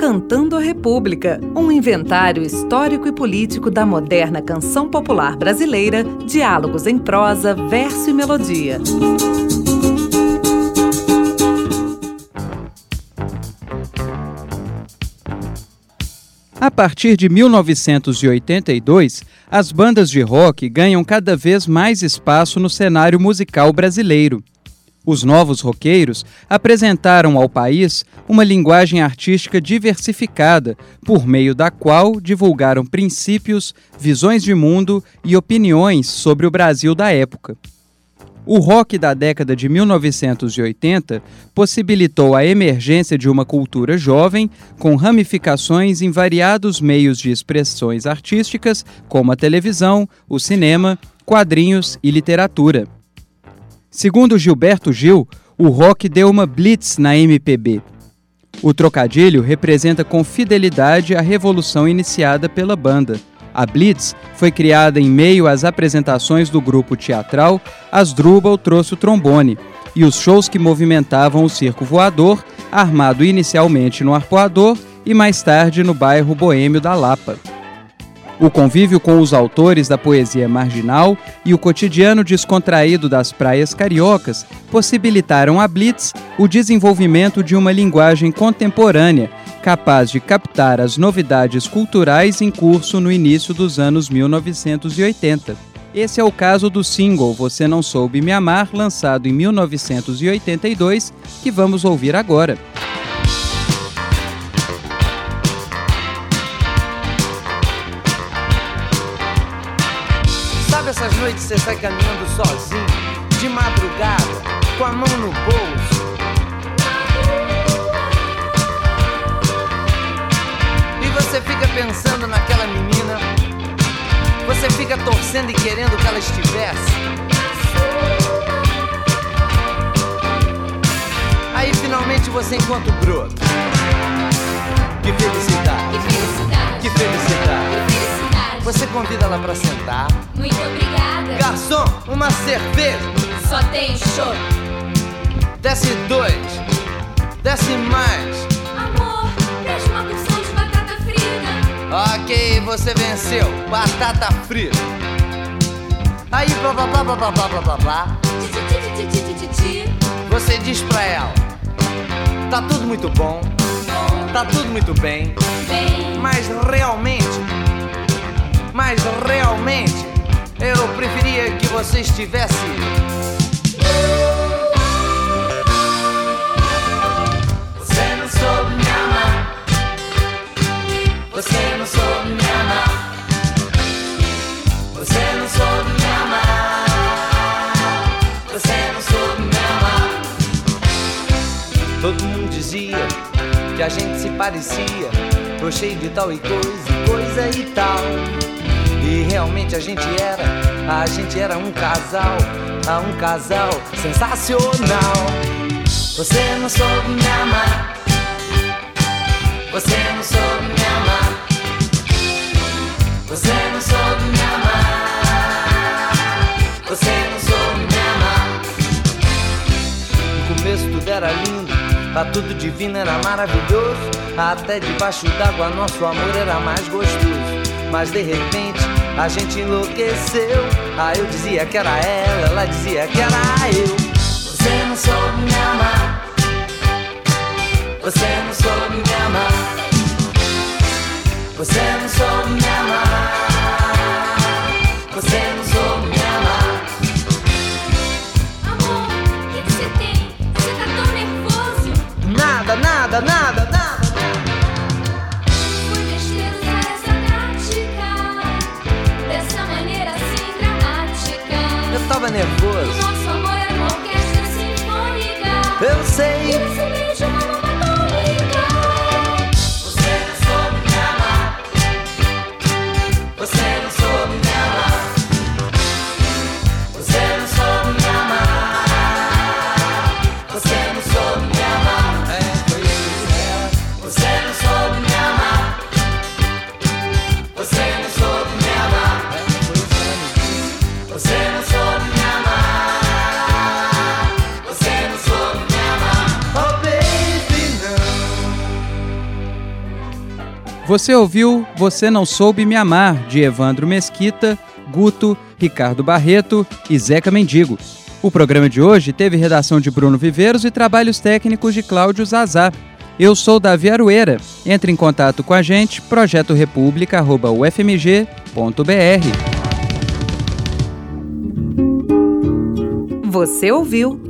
Cantando a República, um inventário histórico e político da moderna canção popular brasileira, diálogos em prosa, verso e melodia. A partir de 1982, as bandas de rock ganham cada vez mais espaço no cenário musical brasileiro. Os novos roqueiros apresentaram ao país uma linguagem artística diversificada, por meio da qual divulgaram princípios, visões de mundo e opiniões sobre o Brasil da época. O rock da década de 1980 possibilitou a emergência de uma cultura jovem com ramificações em variados meios de expressões artísticas, como a televisão, o cinema, quadrinhos e literatura. Segundo Gilberto Gil, o rock deu uma blitz na MPB. O trocadilho representa com fidelidade a revolução iniciada pela banda. A Blitz foi criada em meio às apresentações do grupo teatral Asdrubal trouxe o trombone e os shows que movimentavam o circo voador, armado inicialmente no Arpoador e mais tarde no bairro boêmio da Lapa. O convívio com os autores da poesia marginal e o cotidiano descontraído das praias cariocas possibilitaram a Blitz o desenvolvimento de uma linguagem contemporânea capaz de captar as novidades culturais em curso no início dos anos 1980. Esse é o caso do single Você Não Soube Me Amar, lançado em 1982, que vamos ouvir agora. Essas noites você sai caminhando sozinho, de madrugada, com a mão no bolso. E você fica pensando naquela menina, você fica torcendo e querendo que ela estivesse. Aí finalmente você encontra o broto. Convida ela para sentar. Muito obrigada. Garçom, uma cerveja. Só tem show. Desce dois. Desce mais. Amor, traz uma porção de batata frita. Ok, você venceu. Batata frita. Aí, blá blá blá blá blá blá blá blá. Você diz pra ela: Tá tudo muito bom. Bom, Tá tudo muito bem. bem. Mas realmente. Você estivesse. Você não soube me amar. Você não soube me amar. Você não soube me amar. Você não soube me amar. Todo mundo dizia que a gente se parecia. Tô cheio de tal e coisa, coisa e tal. E realmente a gente era, a gente era um casal, um casal sensacional. Você não soube me amar. Você não soube me amar. Você não soube me amar. Você não soube me amar. No começo tudo era lindo, tá tudo divino, era maravilhoso. Até debaixo d'água nosso amor era mais gostoso. Mas de repente a gente enlouqueceu. Ah, eu dizia que era ela, ela dizia que era eu. Você não soube me amar. Você não soube me amar. Você não soube me amar. Você não soube me amar. Amor, o que que você tem? Você tá tão nervoso. Nada, nada, nada, tava nervoso. nosso amor era uma orquestra sinfônica. Eu E sei. esse beijo é Você ouviu Você Não Soube Me Amar, de Evandro Mesquita, Guto, Ricardo Barreto e Zeca Mendigo. O programa de hoje teve redação de Bruno Viveiros e trabalhos técnicos de Cláudio Zazá. Eu sou Davi Arueira. Entre em contato com a gente, projetorepublica.ufmg.br. Você ouviu